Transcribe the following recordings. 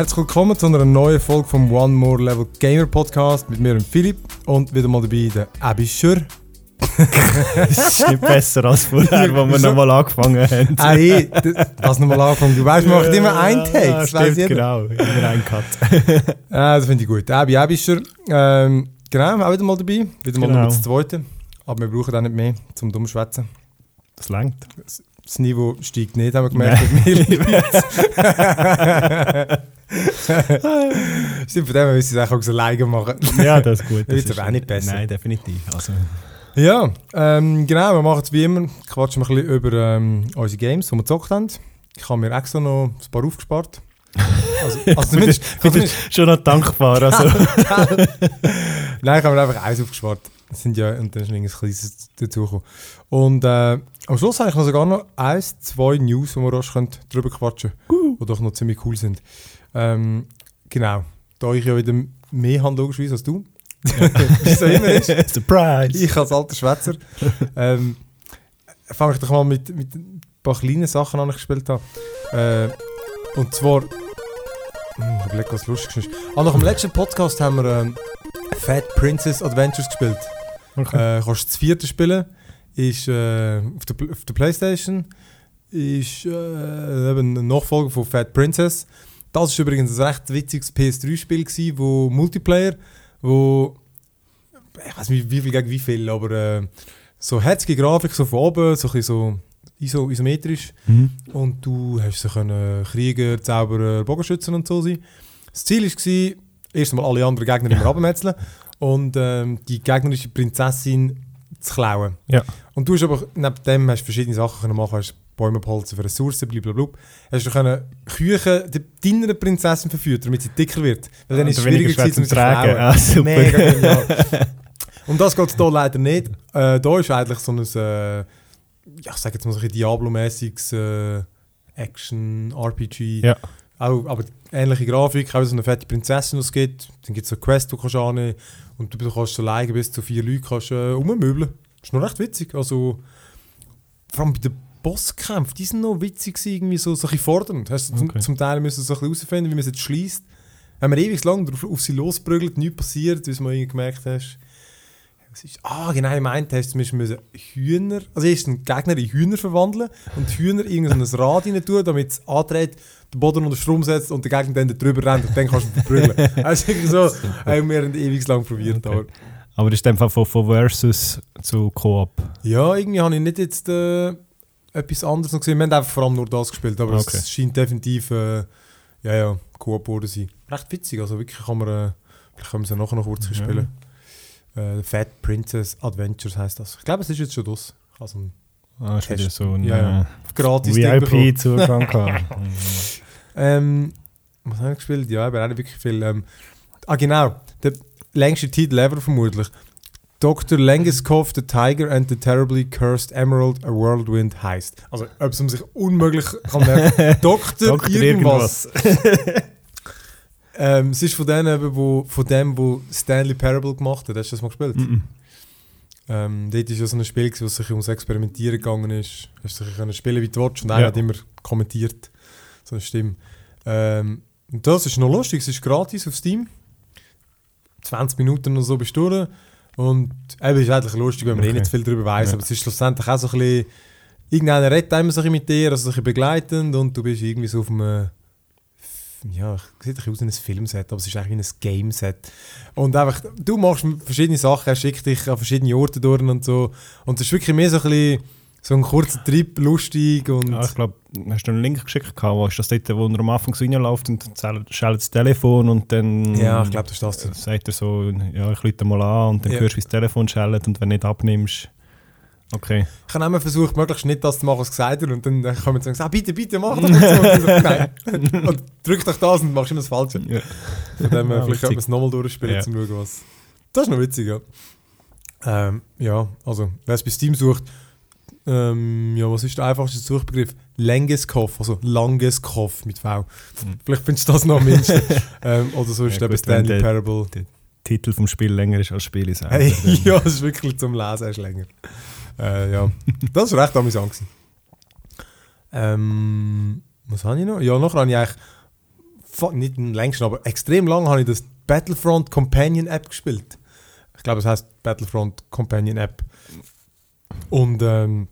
herzlich willkommen zu einer neuen Folge vom One More Level Gamer Podcast mit mir und Philipp und wieder mal dabei der Abischer. das ist nicht besser als vorher, wo wir nochmal angefangen haben. Ah, hey, das nochmal angefangen. Du weißt, wir machen immer einen Take. Ja, stimmt, genau, immer einen Cut. ah, das finde ich gut. Abi Abischer, ähm, genau, auch wieder mal dabei. Wieder mal genau. das zweite. Aber wir brauchen auch nicht mehr zum Dummschwätzen. Das langt. Das Niveau steigt nicht, haben wir gemerkt. Stimmt, von dem her müssen sie es auch alleine machen. Ja, das ist gut. Das aber auch nicht besser. Nein, definitiv. Also. Ja, ähm, genau, wir machen es wie immer, quatschen wir ein bisschen über ähm, unsere Games, die wir gezockt haben. Ich habe mir extra noch ein paar aufgespart. Also, also zumindest, zumindest schon noch dankbar. Also. Nein, ich habe mir einfach eins aufgespart. Das sind ja, und dann ist ein kleines dazugekommen. Und äh, am Schluss habe ich noch sogar noch eins, zwei News, wo wir rasch drüber quatschen können. Die doch noch ziemlich cool sind. Ähm, genau, da ich ja wieder mehr habe logischerweise als du, wie so immer ist. Surprise! Ich als alter Schwätzer ähm, fange ich doch mal mit, mit ein paar kleinen Sachen an, die ich gespielt habe. Äh, und zwar, hm, ich überlege, was lustig ist. Ah, nach dem letzten Podcast haben wir ähm, Fat Princess Adventures gespielt. Okay. Äh, kannst das vierte spielen. Ist äh, auf, der, auf der Playstation. Ist äh, eben ein Nachfolger von Fat Princess. Das war übrigens ein recht witziges PS3-Spiel, wo Multiplayer, wo ich weiß nicht wie viel gegen wie viel, aber äh, so herzige Grafik so von oben, so ein so iso, isometrisch. Mhm. Und du hast so können Krieger, Zauberer, Bogenschützen und so sein. Das Ziel war, erst mal alle anderen Gegner immer abmetzeln und ähm, die gegnerische Prinzessin zu klauen. Ja. Und du hast aber neben dem hast verschiedene Sachen können machen. Hast Bäume beholzen für Ressourcen, blablabla. Hast du können Küche deiner Prinzessin verführen, damit sie dicker wird. Weil dann ist es schwieriger gewesen, um zu tragen. Ah, super. Mega genial. Und das geht hier leider nicht. Äh, da ist eigentlich so ein, äh, ja, ich sage jetzt mal so ein Diablo-mäßiges äh, Action-RPG. Ja. Auch, aber ähnliche Grafik, auch so eine fette Prinzessin, die es gibt. Dann gibt es so Quest, die du kannst annehmen und du kannst so leiden bis zu vier Leute kannst, äh, ummöbeln. Das ist noch recht witzig. Also, vor allem bei den Bosskämpfen, die sind noch witzig, irgendwie so, so ein bisschen fordernd. Hast du okay. zum, zum, Teil müssen so ein bisschen herausfinden, wie man es jetzt schließt. Wenn man ewig lang auf, auf sie losprügelt, nichts passiert, wie man gemerkt hast. Ist, ah, genau, ich meinte, du müssen Hühner, also erst einen Gegner in Hühner verwandeln und Hühner irgendein Rad rein tun, damit es andreht, den Boden unter Strom setzt und der Gegner dann drüber rennt und dann kannst du verprügeln. also so haben wir ewig lang probiert. Okay. Aber das ist einfach von, von Versus zu Koop? Ja, irgendwie habe ich nicht jetzt äh, etwas anderes noch gesehen. Wir haben einfach vor allem nur das gespielt, aber okay. es scheint definitiv äh, ja, ja, Koop zu sein. Recht witzig, also wirklich kann man, äh, vielleicht können wir es nachher noch kurz ja. spielen. Äh, Fat Princess Adventures heißt das. Ich glaube, es ist jetzt schon das. Also ah, ist wieder so ein ja, ja. Äh, gratis VIP-Zugang ähm, Was habe ich gespielt? Ja, aber auch nicht wirklich viel. Ähm, ah, genau. Der längste Titel ever vermutlich. Dr. Langeskov, The Tiger and the Terribly Cursed Emerald, A Whirlwind heißt. Also, ob es sich unmöglich kann merken. Dr. Irgendwas. irgendwas. Ähm, es ist von, denen, wo, von dem, wo Stanley Parable gemacht hat. Hast du das mal gespielt? Mm -mm. Ähm, dort war ja so ein Spiel, das sich ums Experimentieren gegangen ist. Hast du können spielen wie du willst und einer ja. hat immer kommentiert. So eine Stimme. Ähm, und das ist noch lustig, es ist gratis auf Steam. 20 Minuten oder so bist du durch. Und eben ist eigentlich lustig, wenn man okay. eh nicht viel darüber weiß. Ja. Aber es ist schlussendlich auch so ein bisschen. Irgendeiner redet immer so mit dir, also so ein bisschen begleitend und du bist irgendwie so auf einem ja, sieht ein aus wie ein Filmset, aber es ist eigentlich ein Gameset. Und einfach, du machst verschiedene Sachen, er schickt dich an verschiedene Orte durch und so. Und es ist wirklich mehr so ein bisschen so ein kurzer Trip, lustig und... Ja, ich glaube, hast du einen Link geschickt, wo ist das dort, wo er am Anfang so reinläuft und schaltet das Telefon und dann... Ja, ich glaube, das ist das. Äh, sagt er so, ja, ich rufe mal an und dann ja. hörst du, wie das Telefon schaltet und wenn du nicht abnimmst... Okay. Ich habe immer versucht, möglichst nicht das zu machen, was gesagt hat. Und dann kommen sie und sagen, ah, bitte, bitte, mach das. und so. Und drück doch das und machst immer das Falsche. Ja. Von dem ja, vielleicht können wir es nochmal durchspielen, ja. um zu schauen, was... Das ist noch witzig, ja. Ähm, ja, also, wer es bei Steam sucht, ähm, ja, was ist der einfachste Suchbegriff? Langeskopf, also Langeskopf mit V. Mhm. Vielleicht findest du das noch am mindesten. ähm, oder so ist ja, eben Stanley Parable. Der Titel vom Spiel länger ist als das Spiel selber. Hey, ja, es ist wirklich zum Lesen ist länger. Äh, ja, das war recht amüsant. Ähm, was habe ich noch? Ja, noch habe ich eigentlich nicht den längsten, aber extrem lang habe ich das Battlefront Companion App gespielt. Ich glaube, es heißt Battlefront Companion App. Und ähm,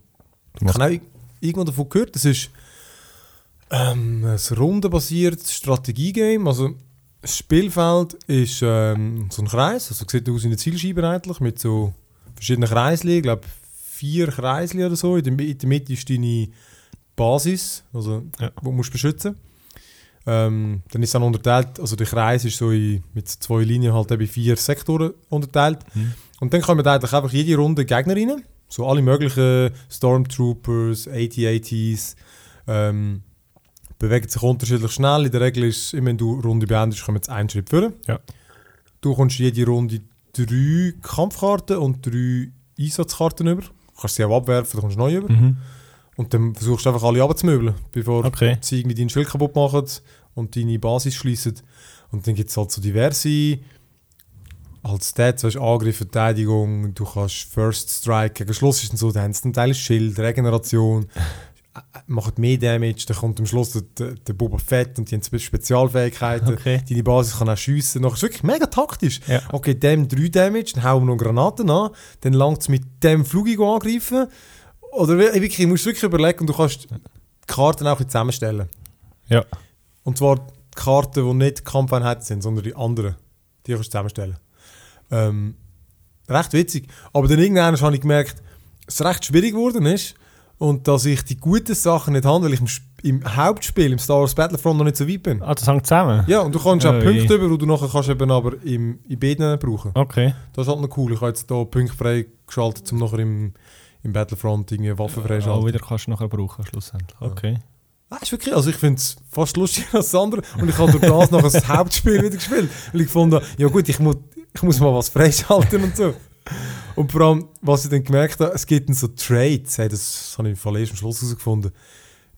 ich habe auch ir- irgendwo davon gehört, das ist ähm, ein rundenbasiertes Strategiegame. Also das Spielfeld ist ähm, so ein Kreis, also sieht aus wie eine Zielscheibe eigentlich, mit so verschiedenen Kreisli, ich glaube vier Kreisli oder so. In der, Mitte ist deine Basis, also Ja. wo du musst beschützen ähm, Dann ist dann unterteilt, also der Kreis ist so in, mit zwei Linien halt eben vier Sektoren unterteilt. Mhm. Und dann kommen eigentlich einfach jede Runde Gegner rein. So alle möglichen Stormtroopers, AT-ATs, ähm, bewegen sich unterschiedlich schnell. In der Regel ist, immer wenn du Runde beendest, kommen jetzt einen Schritt vor. Ja. Du kommst jede Runde drei Kampfkarten und drei Einsatzkarten über. Du kannst sie auch abwerfen, dann kommst du neu über. Mhm. Und dann versuchst du einfach alle abzumöbeln, bevor Okay. sie irgendwie dein Schild kaputt machen und deine Basis schließen. Und dann gibt es halt so diverse als Stats, weißt, Angriff, Verteidigung, du kannst First Strike gegen Schluss ist dann so, dann einen Teil Schild, Regeneration, äh, macht mehr Damage, dann kommt am Schluss der, der, Boba Fett und die haben Spe- Spezialfähigkeiten. Okay. Deine Basis kann auch schiessen. Nachher ist es wirklich mega taktisch. Ja. Okay, dem 3 Damage, dann hauen wir noch Granaten an, dann langt es mit dem Flug angreifen. Oder wir- wirklich, du musst wirklich überlegen und du kannst die Karten auch ein zusammenstellen. Ja. Und zwar die Karten, die nicht Kampfeinheiten sind, sondern die anderen. Die kannst du zusammenstellen. Ähm, recht witzig. Aber dann irgendwann habe ich gemerkt, dass es recht schwierig geworden ist und dass ich die guten Sachen nicht habe, weil ich im, im Hauptspiel, im Star Wars Battlefront, noch nicht so weit bin. Ah, das hängt zusammen? Ja, und du kannst auch Oh, Punkte über, die du nachher kannst eben aber im, in beiden brauchen. Okay. Das ist halt noch cool. Ich habe jetzt hier Punkte freigeschaltet, um nachher im, im Battlefront irgendwie Waffen Auch freischalten. wieder kannst du nachher brauchen, schlussendlich. Okay. Ah, ist wirklich, also ich finde es fast lustiger als das andere und ich habe durch das noch das Hauptspiel wieder gespielt, weil ich fand, ja gut, ich muss, ich muss mal was freischalten und so. Und vor allem, was ich dann gemerkt habe, es gibt dann so Trades, hey, das habe ich im Fall erst am Schluss herausgefunden,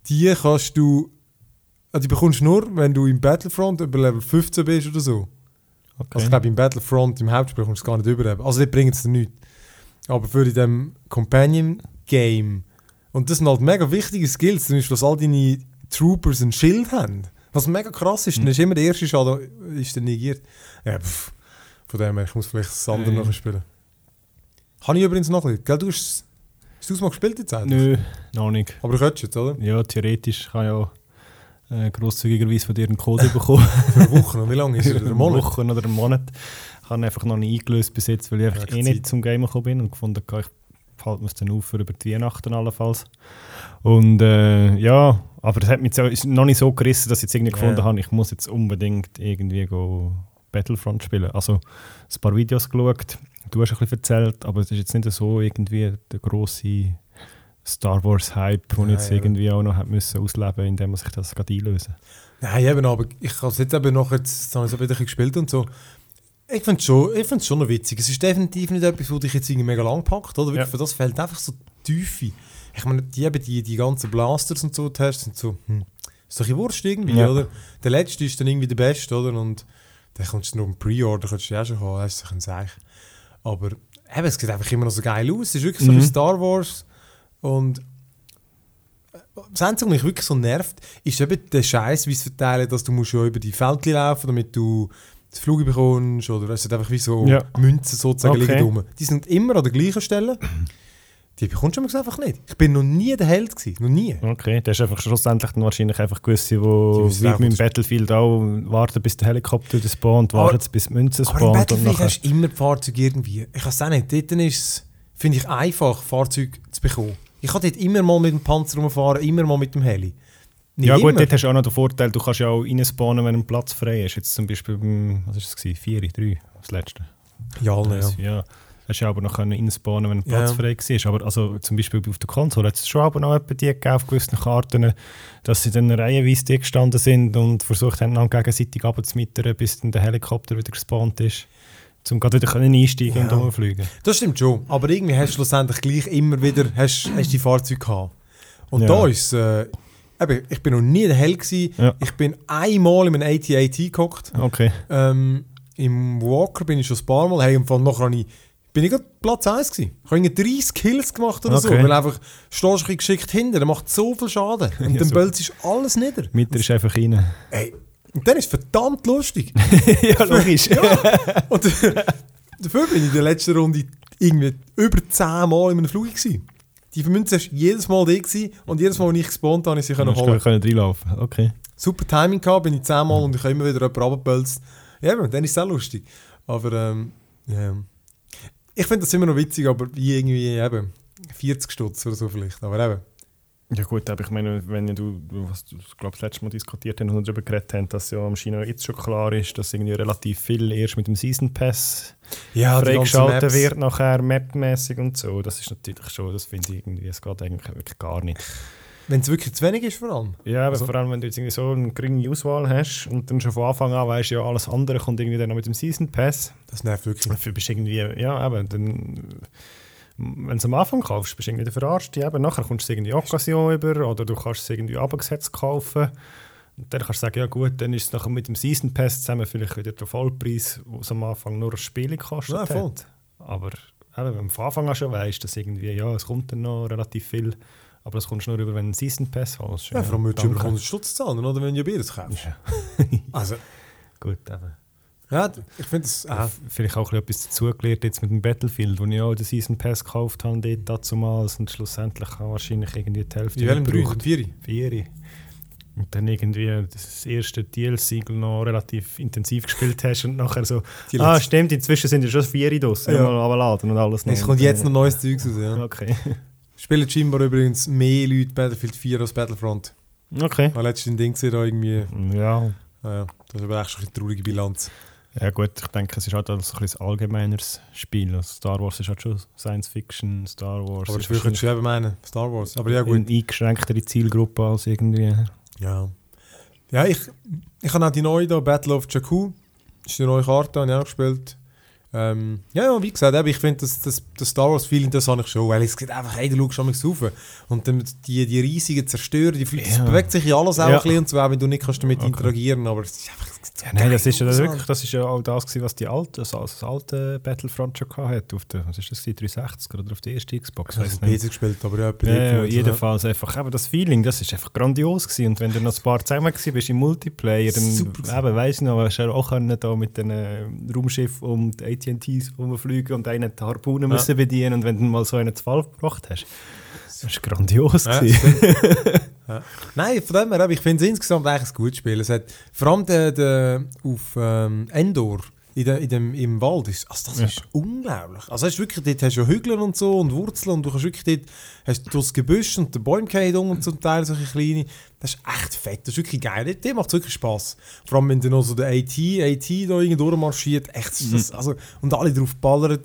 die kannst du, also die bekommst du nur, wenn du im Battlefront über Level 15 bist oder so. okay. Also ich glaube, im Battlefront, im Hauptspiel kommst du es gar nicht über. Also die bringen es dir nichts. Aber für in dem Companion-Game, und das sind halt mega wichtige Skills, zum Beispiel, dass all deine Troopers ein Schild haben. Was mega krass ist, dann ist immer der erste Schaden ist dann negiert. Ja, pff, von dem her, ich muss vielleicht das andere Äh. nachher spielen. Habe ich übrigens noch nicht. Gell, du hast hast du es mal gespielt jetzt eigentlich? Nö, noch nicht. Aber du könntest jetzt, oder? Ja, theoretisch kann ich ja äh, grosszügigerweise von dir einen Code bekommen. Für eine Woche noch. Wie lange ist es? Ein Eine Monat? Woche oder einen Monat. Ich habe einfach noch nicht eingelöst bis jetzt, weil ich einfach Ja, eh Zeit. nicht zum Gamen gekommen bin und gefunden habe, ich halte es dann auf für über die Weihnachten allenfalls. Und äh, ja, aber es hat mich jetzt auch- noch nicht so gerissen, dass ich jetzt irgendwie Ja. gefunden habe, ich muss jetzt unbedingt irgendwie go Battlefront spielen. Also ein paar Videos geschaut, du hast ein bisschen erzählt, aber es ist jetzt nicht so irgendwie der grosse Star Wars Hype, den ich jetzt irgendwie auch noch müssen ausleben, indem man sich das gerade einlösen. Nein, eben, aber ich habe es jetzt eben noch, jetzt, habe ich es wieder ein bisschen gespielt und so. Ich finde es schon, ich find's schon noch witzig. Es ist definitiv nicht etwas, was dich jetzt irgendwie mega lang packt, oder? Wirklich, Ja. Für das fällt einfach so Tiefe. Ich meine, die, die, die ganzen Blasters und so, die hast, sind so, hm, ist doch ein Wurst irgendwie, Ja. oder? Der letzte ist dann irgendwie der beste, oder? Und dann kommst du noch im Pre-Order, kannst du ja auch schon haben, das ist ein Seich. Aber eben, es sieht einfach immer noch so geil aus. Es ist wirklich so Mhm. wie Star Wars und das Einzige, was mich wirklich so nervt, ist eben der Scheiß, wie es verteilen, dass du musst ja über die Feldchen laufen, damit du das Flug bekommst oder es sind einfach wie so Ja. Münzen sozusagen Okay. liegen rum. Die sind immer an der gleichen Stelle. Die bekommst du einfach nicht. Ich bin noch nie der Held gewesen, noch nie. Okay, das ist einfach schlussendlich dann wahrscheinlich einfach gewisse, wissen wie im was- Battlefield auch warten, bis der Helikopter spawnt, warten bis die Münze Aber im spawnt Battlefield hast du immer die Fahrzeuge irgendwie. Ich weiß auch nicht, dort ist es, finde ich, einfach, Fahrzeuge zu bekommen. Ich kann dort immer mal mit dem Panzer rumfahren, immer mal mit dem Heli. Nicht Ja gut, immer. dort hast du auch noch den Vorteil, du kannst ja auch reinspawnen, wenn ein Platz frei ist. Jetzt zum Beispiel beim, was war es, gewesen? 4, 3, das letzte. Ja, ja. ja. Hast du aber noch können wenn ein Ja. Platz frei war. Aber also, zum Beispiel auf der Konsole hat es schon aber noch die gegeben auf gewissen Karten, dass sie dann reihenweise die gestanden sind und versucht haben, dann gegenseitig abzumittern, bis dann der Helikopter wieder gespawnt ist. Um gerade wieder einsteigen Ja. und rumfliegen. Das stimmt schon. Aber irgendwie hast du schlussendlich gleich immer wieder hast, hast die Fahrzeuge gehabt. Und Ja. da ist äh, eben, ich bin noch nie der Held gewesen. Ja. Ich bin einmal in einem AT-AT gehockt. Okay. Ähm, Im Walker bin ich schon ein paar Mal. Hey, im Fall nachher habe ich, bin ich gerade Platz 1 gewesen. Ich habe irgendwie 30 Kills gemacht oder so. Okay. Weil einfach, stehst du geschickt hinter, der macht so viel Schaden. Und Ja, dann so. bölzt alles nieder. Mitter ist einfach rein. Ey, Und dann ist es verdammt lustig. ja, logisch. ja. Und dafür bin ich in der letzten Runde irgendwie über 10 Mal in einem Flug gewesen. Die Münze war jedes Mal da gewesen und jedes Mal, wenn ich gespawnt habe, ich sie können holen. du können reinlaufen Okay. Super Timing gehabt, bin ich 10 Mal und ich habe immer wieder jemanden runtergepölzt. Ja, dann ist es auch lustig. Aber, ähm, ja. Ich finde das immer noch witzig, aber wie irgendwie eben 40 Stutz oder so vielleicht. Aber eben. Ja gut, aber ich meine, wenn du, was du glaub, das letzte Mal diskutiert haben und darüber geredet haben, dass ja am China jetzt schon klar ist, dass irgendwie relativ viel erst mit dem Season Pass Ja, freigeschaltet wird, nachher mapmäßig und so. Das ist natürlich schon, das finde ich irgendwie, es geht eigentlich wirklich gar nicht. Wenn es wirklich zu wenig ist vor allem. Ja, aber Also- vor allem, wenn du jetzt irgendwie so eine geringe Auswahl hast und dann schon von Anfang an weißt, ja, alles andere kommt irgendwie dann noch mit dem Season Pass. Das nervt wirklich. Dafür bist du irgendwie, ja, eben, dann, wenn du es am Anfang kaufst, bist du irgendwie der Verarschte. Eben, nachher kommst du irgendwie Occasion über oder du kannst es irgendwie abgesetzt kaufen. Und dann kannst du sagen, ja gut, dann ist es nachher mit dem Season Pass zusammen vielleicht wieder der Vollpreis, wo es am Anfang nur ein Spiel gekostet Ja, voll. hat. Aber eben, wenn du von Anfang an schon weißt, dass irgendwie, ja, es kommt dann noch relativ viel, aber das kommst du nur über, wenn du einen Season Pass hast. Ja, vor allem würdest du danke. 100 Stutz zahlen, oder? Wenn du Bieres kaufst. Ja, Also, gut, eben. ja, ich finde das. Äh, Vielleicht auch etwas dazugelernt jetzt mit dem Battlefield, wo ich auch den Season Pass gekauft habe, dort dazumals und schlussendlich habe wahrscheinlich irgendwie die Hälfte in welchem gebraucht. Vieri? Vier. Und dann irgendwie das erste DLC noch relativ intensiv gespielt hast und nachher so, ah stimmt, inzwischen sind ja schon vier draussen, Ja. ja. mal runterladen und alles. Es kommt jetzt noch neues Zeug raus, ja. Okay. Spielen scheinbar übrigens mehr Leute Battlefield 4 als Battlefront. Okay. Ich letztens ein Ding gesehen, da irgendwie. Ja. Naja, das ist aber echt schon eine traurige Bilanz. ja gut, ich denke, es ist halt auch so ein allgemeineres Spiel. Also Star Wars ist halt schon Science Fiction, Star Wars Aber das könntest du eben meinen, Star Wars. Aber ja, gut. eine eingeschränktere Zielgruppe als irgendwie... Ja. Ja, ich, ich habe auch die neue da, Battle of Jakku. Das ist eine neue Karte, habe ich auch gespielt. Ähm, ja, ja, wie gesagt, ich finde das, das, das Star Wars-Feeling, das habe ich schon, weil es geht einfach, hey, du schaust schon rauf. Und dann die, die riesigen Zerstörer, die fliegen, Ja. das bewegt sich ja alles auch Ja. ein bisschen und auch wenn du nicht kannst damit Okay. interagieren aber es ist einfach Ja, nein, das ist ja das, wirklich, das ist ja auch das, gewesen, was die alte, also das alte Battlefront schon hatte. Auf der, was ist das, gewesen, 360 oder auf der ersten Xbox? Ich weiss auf nicht. Gespielt, aber ja, Ja, ja, jedenfalls einfach, eben das Feeling, das ist einfach grandios gewesen. Und wenn du noch ein paar zusammen gewesen bist im Multiplayer, dann, Super eben, weiss ich noch, hast du auch können, da mit äh, Raumschiff und AT&Ts rumfliegen und einen die Harpunen Ja. müssen bedienen und wenn du mal so einen zu Fall gebracht hast, das war grandios. Ja, ja. Nein, von dem her, ich finde es insgesamt eigentlich ein gutes Spiel. Es hat, vor allem der, der, auf ähm, Endor, in der, in dem, im Wald, ist, also das Ja. ist unglaublich. Also hast wirklich, dort hast du ja Hügel und so und Wurzeln und du kannst wirklich dort, hast du das Gebüsch und den Bäume um und zum Teil solche kleine. Das ist echt fett, das ist wirklich geil. Dort- macht es wirklich Spass. Vor allem, wenn dann noch so der AT, AT da irgendwie durchmarschiert, echt, Mhm. das, also, und alle drauf ballern.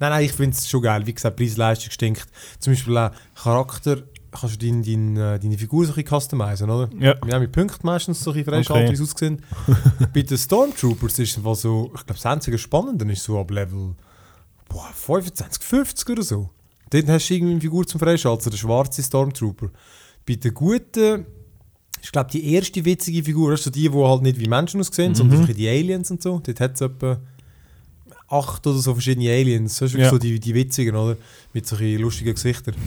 Nein, nein, ich finde es schon geil. Wie gesagt, Preis-Leistung stinkt. Zum Beispiel auch Charakter, kannst du dein, dein, äh, deine Figur so ein bisschen customizen, oder? Ja. Wir haben mit Punkten meistens so ein bisschen Okay. wie es aussieht. Bei den Stormtroopers ist es so, ich glaube, das einzige Spannende ist so ab Level boah, 25, 50 oder so. Dort hast du irgendwie eine Figur zum Freischalten, der schwarze Stormtrooper. Bei den guten, ich glaube, die erste witzige Figur, das ist so die, die halt nicht wie Menschen aussehen, sondern Mhm. so ein bisschen die Aliens und so. Dort hat es etwa acht oder so verschiedene Aliens. Das ist Ja. so die, die witzigen, oder? Mit so ein bisschen lustigen Gesichtern.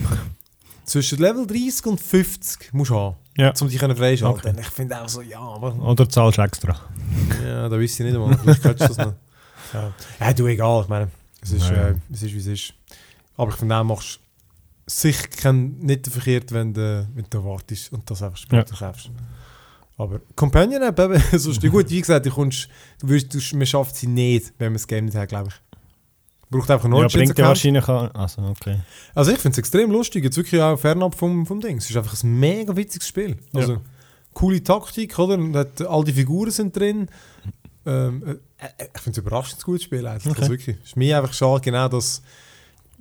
Zwischen Level 30 und 50 musst du haben, Ja. um dich freischalten Okay. Ich finde auch so, ja, aber Oder zahlst du extra. ja, da wüsste ich nicht einmal. Vielleicht könntest du das noch. Ja. ja, du, egal. Ich meine, es ist, Ja, ja. äh, es ist wie es ist. Aber ich finde auch, machst sicher kein, nicht verkehrt, wenn du, wenn du wartest und das einfach später kaufst. Aber Companion App, eben, so ist die gut. Wie gesagt, du, kommst, du, wirst, du man schafft sie nicht, wenn man das Game nicht hat, glaube ich. Braucht einfach einen Ja, Origins bringt ja wahrscheinlich an. Also, okay. Also ich finde es extrem lustig, jetzt wirklich auch fernab vom, vom Ding. Es ist einfach ein mega witziges Spiel. Also Ja. coole Taktik, oder? Und hat, all die Figuren sind drin. Ähm, äh, äh, ich finde es überraschend gutes Spiel eigentlich. Okay. Also wirklich. Es ist mir einfach schade, genau, dass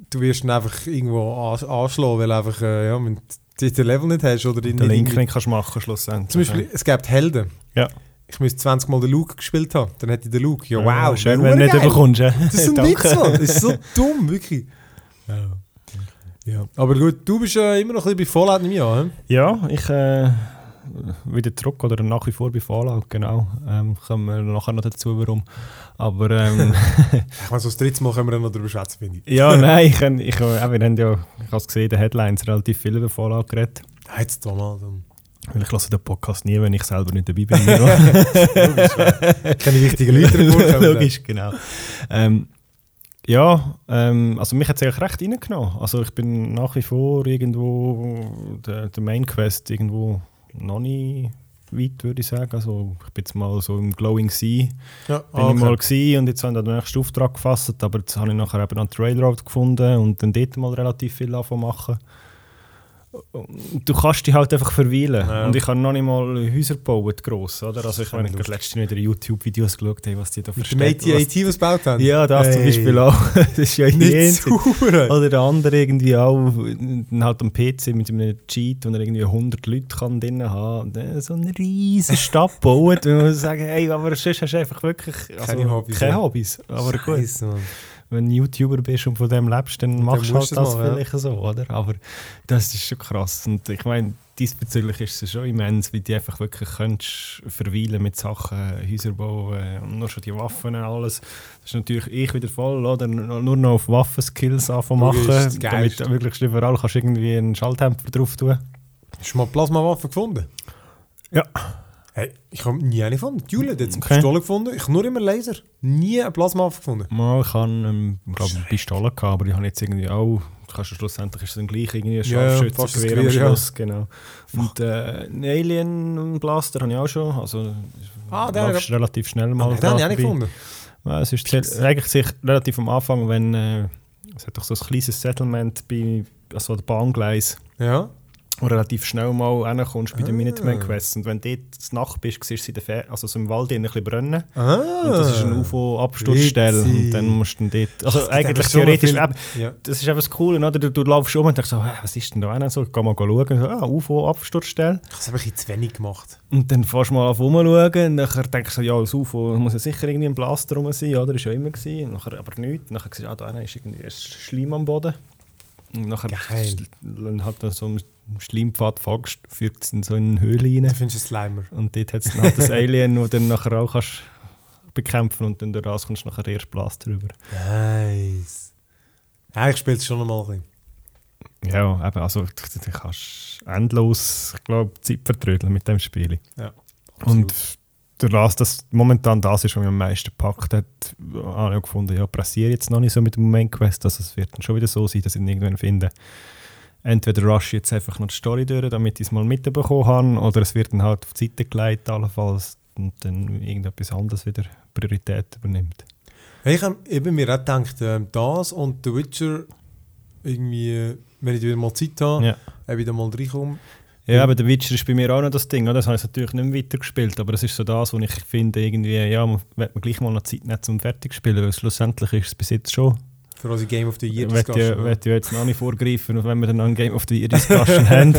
du wirst ihn einfach irgendwo an, anschlagen, weil einfach, äh, ja, wenn du den Level nicht hast oder den Link nicht kannst machen schlussendlich. Zum Beispiel, es gibt Helden. Ja. Ich müsste 20 Mal den Luke gespielt haben, dann hätte ich den Luke. Ja, Ja, wow. schön, wäre wenn du nicht geil. bekommst. Ja. Das ist ein. Witz, Mann. Das ist so dumm, wirklich. Ja. ja. Aber gut, du bist äh, immer noch ein bisschen bei Fallout im Jahr, hä? Ja, ich äh, wieder zurück oder nach wie vor bei Fallout, genau. Ähm, kommen wir nachher noch dazu, warum. Aber ähm, Ich meine, so das dritte Mal können wir noch darüber schätzen, finde ich. ja, nein, ich, ich, äh, wir haben ja, ich habe es gesehen, in den Headlines relativ viel über Fallout geredet. Ja, jetzt. Dann. Weil ich lasse den Podcast nie, wenn ich selber nicht dabei bin. Logisch. Keine wichtigen Leute Logisch, genau. Ähm, ja, ähm, also mich hat es eigentlich recht reingenommen. Also ich bin nach wie vor irgendwo, der, der Main Quest irgendwo noch nicht weit, würde ich sagen. Also ich bin jetzt mal so im Glowing Sea Ja, bin ah, ich mal okay. gewesen und jetzt habe ich den nächsten Auftrag gefasst, aber jetzt habe ich nachher eben an die Railroad gefunden und dann dort mal relativ viel anfangen machen. Du kannst dich halt einfach verweilen. Ja. Und ich habe noch nicht mal Häuser gebaut, gross, oder? Also ich habe lustig. letztens wieder YouTube-Videos geschaut, hey, was die da für Mit dem AT-AT, was gebaut haben? Ja, das zum Hey. Beispiel auch. Das ist ja Nicht. Oder der andere irgendwie auch, dann halt am PC mit einem Cheat, wo er irgendwie 100 Leute kann drin haben dann so eine riesige Stadt baut. Und man sagen, hey, aber sonst hast du einfach wirklich also, Keine Hobbys, Keine. Hobbys. Aber gut, Scheisse, Mann. Wenn du YouTuber bist und von dem lebst, dann machst du halt du das mal, ja. vielleicht so, oder? Aber das ist schon krass. Und ich meine, diesbezüglich ist es schon immens, wie die einfach wirklich könntest verweilen mit Sachen, Häuser bauen und nur schon die Waffen und alles. Das ist natürlich ich wieder voll, oder? Nur noch auf Waffenskills anfangen machen, damit du möglichst überall kannst irgendwie einen Schalldämpfer drauf tun. Hast du mal Plasmawaffen gefunden? Ja. Hey, ich habe nie eine gefunden. Julia hat jetzt eine Okay. Pistole gefunden. Ich habe nur immer Laser. Nie eine Plasmawaffe gefunden. Mal, ich habe ähm, glaub, eine Pistole gehabt, aber ich habe jetzt irgendwie auch, du kannst ja schlussendlich ist es dann gleich irgendwie ein Ja, ja, Scharfschützengewehr das am Gewehr, ja. Schluss, genau. Und äh, einen Alien Blaster habe ich auch schon, also Ah, du der- läufst relativ schnell mal Mal den habe ich auch nicht gefunden. Ja, es ist eigentlich sich relativ am Anfang, wenn äh, es hat doch so ein kleines Settlement bei also der Bahngleis, Ja. Relativ schnell mal reinkommst bei den Ah. Minuteman Quests. Und wenn du dort Nacht bist, siehst du in der Fer also so im Wald ein bisschen brennen. Ah. Und das ist eine UFO-Absturzstelle. Und dann musst du dann dort. Also gibt eigentlich so theoretisch. viel- eben, Ja. das ist eben das Coole, oder? Du, du laufst um und denkst so, «Hä, was ist denn da hin? So, ich geh mal schauen. So, ah, UFO-Absturzstelle. Ich habe es ein bisschen zu wenig gemacht. Und dann fährst du mal auf rumschauen und dann denkst du, ja, das UFO muss ja sicher irgendwie ein Blaster rum sein, oder? Ist ja immer gewesen. Und nachher aber nichts. Und Nachher siehst du, ah, da ist irgendwie ein Schleim am Boden. Und nachher Geil. dann hat er so einen Schleimpfad vorgeführt, führt es in so eine Höhle rein. Du findest es Slimer. Und dort hat es dann halt das Alien, das dann nachher auch kannst bekämpfen und dann das kommst du nachher erst Blaster rüber. Nice. Ja, ich spiele es schon noch mal ein bisschen. Ja, eben, also du, du kannst endlos, ich glaube, Zeit vertrödeln mit dem Spiel. Und durch das, dass momentan das ist, was mich am meisten packt hat, habe ich auch gefunden, ja, pressiere jetzt noch nicht so mit dem Main Quest, also es wird dann schon wieder so sein, dass ich ihn irgendwann finde, entweder rush jetzt einfach noch die Story durch, damit ich es mal mitbekommen habe, oder es wird dann halt auf die Seite gelegt, allenfalls, und dann irgendetwas anderes wieder Priorität übernimmt. Ich habe eben mir auch gedacht, ähm, das und The Witcher irgendwie, wenn ich wieder mal Zeit habe, Ja. ob ich da mal reinkomme. Ja, aber der Witcher ist bei mir auch noch das Ding, oder? Das habe ich natürlich nicht mehr weitergespielt, aber es ist so das, wo ich finde, irgendwie, ja, man wird man gleich mal noch Zeit nicht zum fertig spielen, weil schlussendlich ist es bis jetzt schon. Für unsere Game of the Year Ich ja, Discussion. werd ja jetzt noch nicht vorgreifen, wenn wir dann noch ein Game of the Year Discussion haben.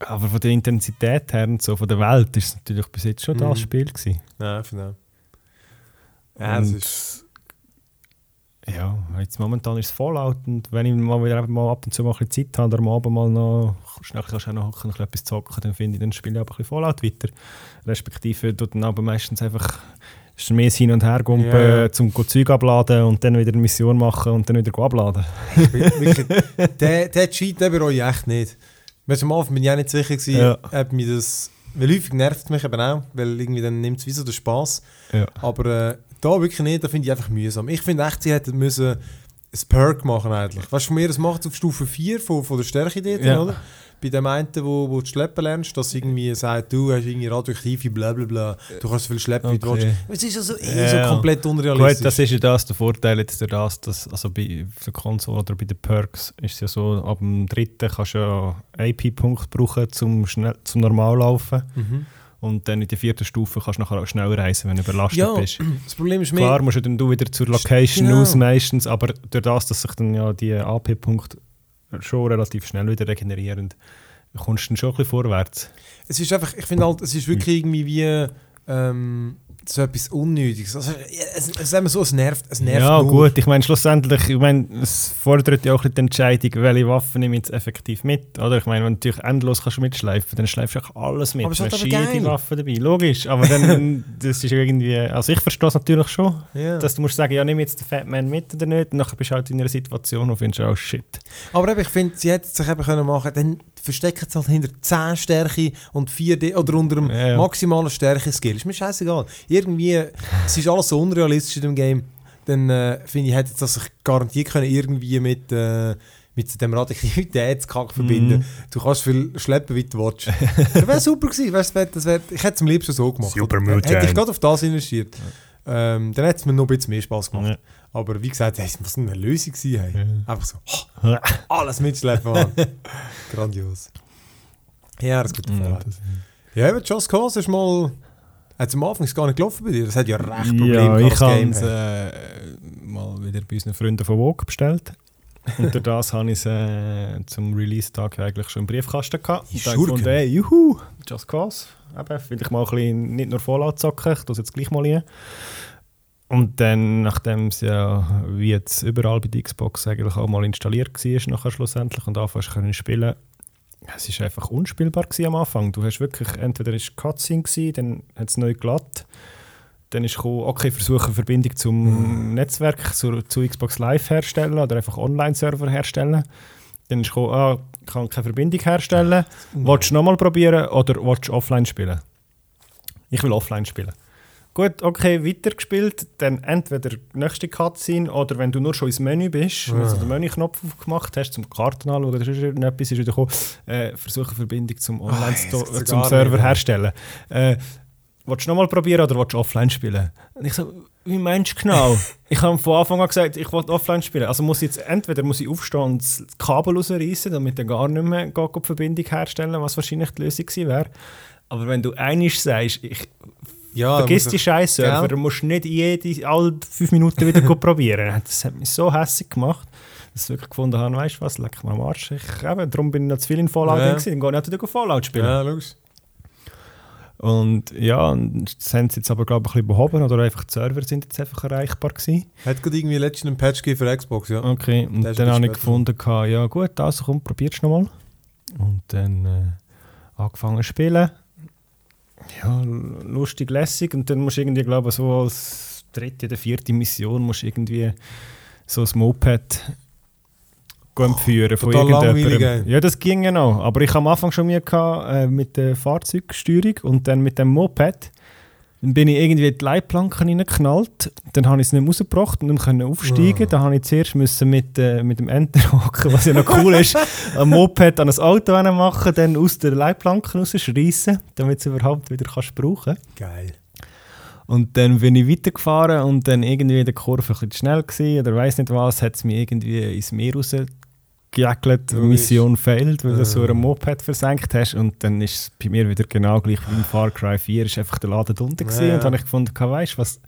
aber von der Intensität her und so, von der Welt, ist es natürlich bis jetzt schon Mhm. das Spiel gewesen. Ja, ich finde auch. Ja, Und- ist... Ja, jetzt momentan ist es Fallout und wenn ich mal wieder mal ab und zu mal ein bisschen Zeit habe, oder am Abend mal noch schnell auch noch ein bisschen etwas zocken, dann finde ich, dann spiele ich aber ein bisschen Fallout weiter. Respektive tut dann aber meistens einfach ist mehr Hin und Her gumpen, ja. zum Zeug abladen und dann wieder eine Mission machen und dann wieder abladen. der, der Cheat den bereue ich echt nicht. Weil am Anfang bin ich auch nicht sicher gewesen, Ja. ob mich das... Weil häufig nervt mich eben auch, weil irgendwie dann nimmt es wie so den Spass. Ja. Aber äh, da wirklich nicht, da finde ich einfach mühsam. Ich finde echt, sie hätten müssen ein Perk machen eigentlich. Weißt du, von mir, das macht es auf Stufe 4 von, von der Stärke dort, Ja. oder? Bei dem einen, wo, wo du schleppen lernst, dass irgendwie sagt, du hast irgendwie radioaktive blablabla, du kannst so viel schleppen, wie du Okay. willst. Es ist also eh Ja. so komplett unrealistisch. Gut, das ist ja das, der Vorteil jetzt das, dass, also bei der Konsole oder bei den Perks ist es ja so, ab dem dritten kannst du ja AP-Punkt brauchen zum, schnell, zum Normallaufen mhm. und dann in der vierten Stufe kannst du nachher auch schnell reisen, wenn du überlastet Ja, bist. das Problem ist. Klar musst du dann du wieder zur Location Genau. aus meistens, aber durch das, dass sich dann ja die AP-Punkte schon relativ schnell wieder regenerieren, kommst du dann schon ein bisschen vorwärts. Es ist einfach, ich finde halt, es ist wirklich irgendwie wie ähm, so etwas Unnötiges. Also, es, es, sagen wir so, es nervt, es nervt ja nur. gut, ich meine schlussendlich, ich meine, es fordert ja auch die Entscheidung, welche Waffen nehme ich jetzt effektiv mit, oder? Ich meine, wenn du natürlich endlos kannst mitschleifen, dann schleifst du auch alles mit. Aber es ist halt jede geil. Waffe dabei, logisch, aber dann, das ist irgendwie, also ich verstehe es natürlich schon, Ja. dass du musst sagen, ja, nimm jetzt den Fatman mit oder nicht, und nachher bist du halt in einer Situation, wo du findest, oh shit. Aber eben, ich finde, sie hätten es sich eben können machen dann verstecken es halt hinter 10 Stärke und 4D oder unter dem Ja, ja. maximalen Stärke-Skill. Ist mir scheißegal. Irgendwie, es ist alles so unrealistisch in dem Game. Dann äh, finde ich, hätte das sich garantiert können irgendwie mit, äh, mit dem Radioaktivitätskack verbinden. Mhm. Du kannst viel schleppen, wie du willst. das wäre super gewesen. Weißt, das wär, ich hätte es am liebsten so gemacht. Super Hätte ich gerade auf das investiert. Ähm, dann hätte es mir noch ein bisschen mehr Spaß gemacht. Ja. Aber wie gesagt, hey, was eine Lösung gewesen. Hey. Ja. Einfach so, oh, alles mitschleppen, Mann. Grandios. Ja, das ist gut. Ja, das- Ja, eben, Just Cause ist mal... Hat am Anfang gar nicht gelaufen bei dir? Das hat ja recht Probleme Ja, ich habe es hey. äh, mal wieder bei unseren Freunden von Vogue bestellt. Und durch das habe ich es äh, zum Release-Tag eigentlich schon im Briefkasten gehabt. Die Und dann Schurken. gefunden, ey, juhu, Just Cause. Eben, will ich mal ein bisschen nicht nur Fallout zocken, ich tue es jetzt gleich mal rein. Und dann, nachdem es ja wie jetzt überall bei der Xbox eigentlich auch mal installiert war, nachher schlussendlich und anfangs können spielen, es ist einfach unspielbar am Anfang. Du hast wirklich, entweder ist Cutscene gewesen, dann hat es neu glatt, dann ist gekommen, okay, versuche eine Verbindung zum Netzwerk, zu, zu Xbox Live herstellen oder einfach Online-Server herstellen. Dann ist gekommen, ah, ich kann keine Verbindung herstellen. Willst du nochmal probieren oder willst du offline spielen? Ich will offline spielen. Gut, okay, weitergespielt, dann entweder nächste Cutscene oder wenn du nur schon ins Menü bist, Ja. also den Menüknopf aufgemacht hast, zum Karten anschauen oder sonst irgendetwas ist wieder gekommen, äh, versuche eine Verbindung zum Ah, Online gibt's ja äh, zum Server nicht, herstellen. Äh, willst du nochmal probieren oder willst du offline spielen? Und ich so, wie meinst du genau? ich habe von Anfang an gesagt, ich will offline spielen. Also muss ich jetzt entweder muss ich aufstehen und das Kabel rausreißen, damit er gar nicht mehr die Verbindung herstellen, was wahrscheinlich die Lösung gewesen wäre. Aber wenn du einisch sagst, ich ja, vergiss die ich- scheiß Server, Gell? du musst nicht jede, alle fünf Minuten wieder probieren. Das hat mich so hässlich gemacht, dass ich wirklich gefunden habe, weißt du was, leck mir am Arsch. Ich, eben, darum bin ich noch zu viel in Fallout Ja. ja. gewesen, dann gehe ich auch wieder Fallout spielen. Ja, logisch. Und ja, und das haben sie jetzt aber glaube ich ein bisschen behoben oder einfach die Server sind jetzt einfach erreichbar gewesen. Hat gerade irgendwie letztens einen Patch gegeben für Xbox, ja. Okay, und dann habe ich gefunden, ja gut, also komm, probier's nochmal. Und dann äh, angefangen zu spielen. Ja, lustig, lässig. Und dann musst du irgendwie, glaube ich, so als dritte oder vierte Mission musst du irgendwie so ein Moped oh, entführen von irgendjemandem. Ja, das ging genau. Aber ich habe am Anfang schon mir gehabt, äh, mit der Fahrzeugsteuerung und dann mit dem Moped. Dann bin ich irgendwie in die Leitplanken reingeknallt. Dann habe ich es nicht rausgebracht und können aufsteigen. Oh. Dann habe ich zuerst müssen mit, äh, mit dem Enter hocken, was ja noch cool ist, ein Moped an ein Auto machen, dann aus der Leitplanken rausschreissen, damit du es überhaupt wieder kannst brauchen Geil. Und dann bin ich weitergefahren und dann irgendwie in der Kurve ein bisschen schnell gewesen, oder weiß nicht was, hat es mich irgendwie ins Meer rausgejagelt, Logisch. Mission failed, weil du so Ah. ein Moped versenkt hast und dann ist es bei mir wieder genau gleich wie im Far Cry 4, ist einfach der Laden drunter gewesen Ja. und dann habe ich gefunden, weißt du was,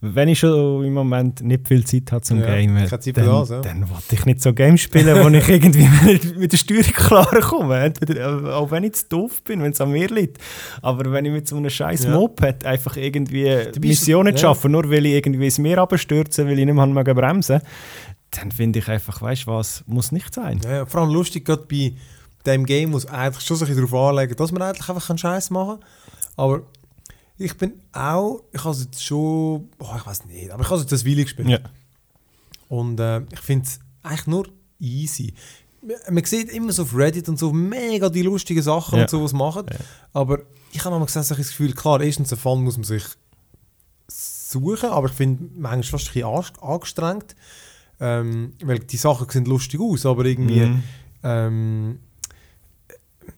wenn ich schon im Moment nicht viel Zeit habe zum Ja, Gamen, dann, das, ja. dann wollte ich nicht so Games spielen, wo ich irgendwie mit, der Steuerung klarkomme. Äh, auch wenn ich zu doof bin, wenn es an mir liegt. Aber wenn ich mit so einem scheiß Ja. Moped einfach irgendwie Missionen ja. schaffe, nur weil ich irgendwie ins Meer abstürze, weil ich nicht mehr mehr bremsen dann finde ich einfach, weißt du was, muss nicht sein. Ja, vor allem lustig, gerade bei dem Game muss eigentlich schon sich darauf anlegen, dass man eigentlich einfach einen Scheiß machen kann. Aber ich bin auch, ich habe es jetzt schon, oh, ich weiß nicht, aber ich habe es jetzt das Weile gespielt. Ja. Und äh, ich finde es eigentlich nur easy. Man- Man sieht immer so auf Reddit und so mega die lustigen Sachen Ja. und so was machen. Ja. Aber ich habe manchmal gesagt, das Gefühl, klar, erstens, einen Fun muss man sich suchen, aber ich finde manchmal fast ein bisschen angestrengt. Ähm, weil die Sachen sehen lustig aus, aber irgendwie. Mhm. Ähm,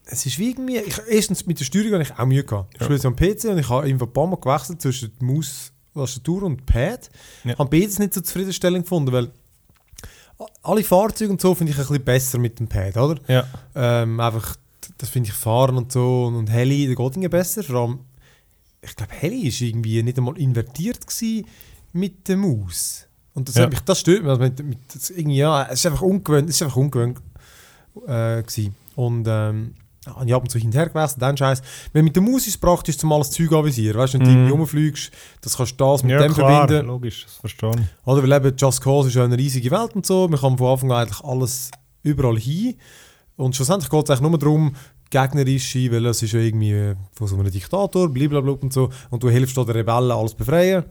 es ist wie irgendwie. Ich, erstens mit der Steuerung habe ich auch Mühe gehabt. Ich Ja. spiele am PC und ich habe einfach ein paar Mal gewechselt zwischen Maus, Tastatur und Pad. Ja. Ich habe beides nicht so zufriedenstellend gefunden, weil alle Fahrzeuge und so finde ich ein bisschen besser mit dem Pad, oder? Ja. Ähm, einfach, das finde ich Fahren und so und, und Heli, da geht irgendwie besser. Vor allem, ich glaube, Heli war irgendwie nicht einmal invertiert gewesen mit der Maus. Und das, Ja. mich, das stört mich. Also mit, mit, irgendwie, ja, es ist einfach ungewöhnt. Es ist einfach ungewöhnt äh, gewesen. Und ähm, habe ich ab und zu hinterher gewechselt, dann Scheiß. Wenn mit der Maus ist es praktisch, zum alles Zeug avisieren. Weißt du, wenn du irgendwie rumfliegst, das kannst du das mit ja, dem klar, verbinden. logisch, das verstehe ich. Oder weil eben Just Cause ist ja eine riesige Welt und so. Man kann von Anfang an eigentlich alles überall hin. Und schlussendlich geht es eigentlich nur darum, gegnerisch sein, weil es ist ja irgendwie äh, von so einem Diktator, blablabla und so. Und du hilfst den Rebellen alles befreien.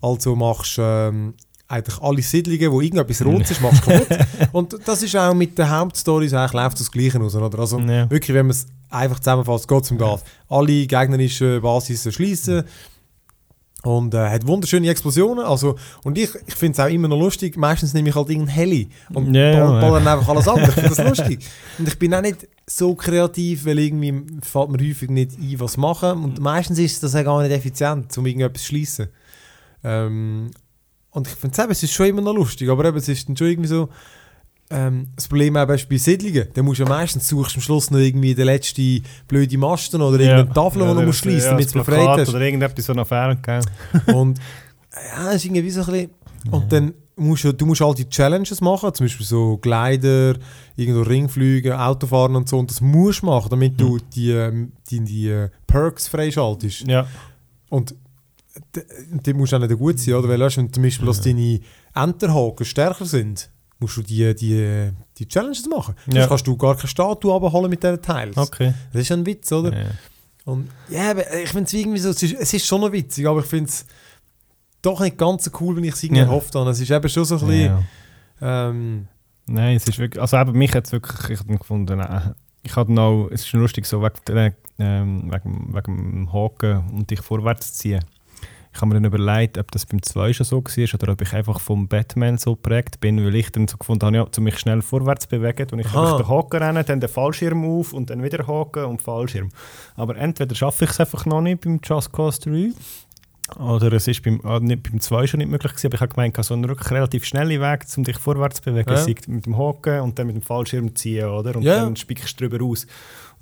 Also machst ähm, eigentlich alle Siedlungen, wo irgendetwas rot ist, machst du kaputt. Und das ist auch mit den Hauptstories eigentlich läuft das Gleiche aus, oder? Also Ja. wirklich, wenn man es einfach zusammenfasst, geht es um das. Alle gegnerischen Basis schließen und äh, hat wunderschöne Explosionen. Also, und ich, ich finde es auch immer noch lustig. Meistens nehme ich halt irgendeinen Heli und Ja, ja, ball- ja. ballern einfach alles an. Ich finde das lustig. Und ich bin auch nicht so kreativ, weil irgendwie fällt mir häufig nicht ein, was machen. Und meistens ist das auch gar nicht effizient, um irgendetwas zu schließen. Ähm, und ich finde es eben, ist schon immer noch lustig, aber eben, es ist dann schon irgendwie so. Ähm, das Problem auch bei Siedlungen, da musst du ja meistens suchst am Schluss noch irgendwie den letzten blöden Masten oder irgendeine Tafel, die du musst schließen, damit du es befreit hast. Oder irgendetwas, so noch fehlt, gell? Und ja, das ist irgendwie so ein bisschen. Und dann musst du, du musst all die Challenges machen, zum Beispiel so Glider, irgendwo Ringflüge, Autofahren und so. Und das musst du machen, damit du die, ähm, die, die äh, Perks freischaltest. Ja. Und d- die musst du auch nicht gut sein, oder? Weil weißt, wenn zum Beispiel dass deine Enterhaken stärker sind, musst du die, die, die Challenges machen. Sonst Ja. kannst du gar keine Statue abholen mit diesen Teils. Okay. Das ist ein Witz, oder? Ja. Und ja, aber ich finde es irgendwie so, es ist, es ist schon noch witzig, aber ich finde es doch nicht ganz so cool, wie ich es irgendwie Ja. erhofft habe. Es ist eben schon so ein bisschen, Ja. ähm, Nein, es ist wirklich, also eben mich hat es wirklich, ich habe gefunden, äh, ich hatte noch, es ist lustig so wegen, ähm, wegen, wegen dem Haken und dich vorwärts ziehen. Ich habe mir dann überlegt, ob das beim 2 schon so war oder ob ich einfach vom Batman so geprägt bin, weil ich dann so gefunden habe, ja, zu mich schnell vorwärts bewegen und ich Aha. einfach den Haken rennen, dann den Fallschirm auf und dann wieder Haken und Fallschirm. Aber entweder schaffe ich es einfach noch nicht beim Just Cause 3 oder es ist beim, ah, nicht, beim 2 schon nicht möglich gewesen, aber ich habe gemeint, so einen relativ schnellen Weg, um dich vorwärts zu bewegen, Ja. mit dem Haken und dann mit dem Fallschirm ziehen, oder? Und Ja. dann spickst du drüber raus.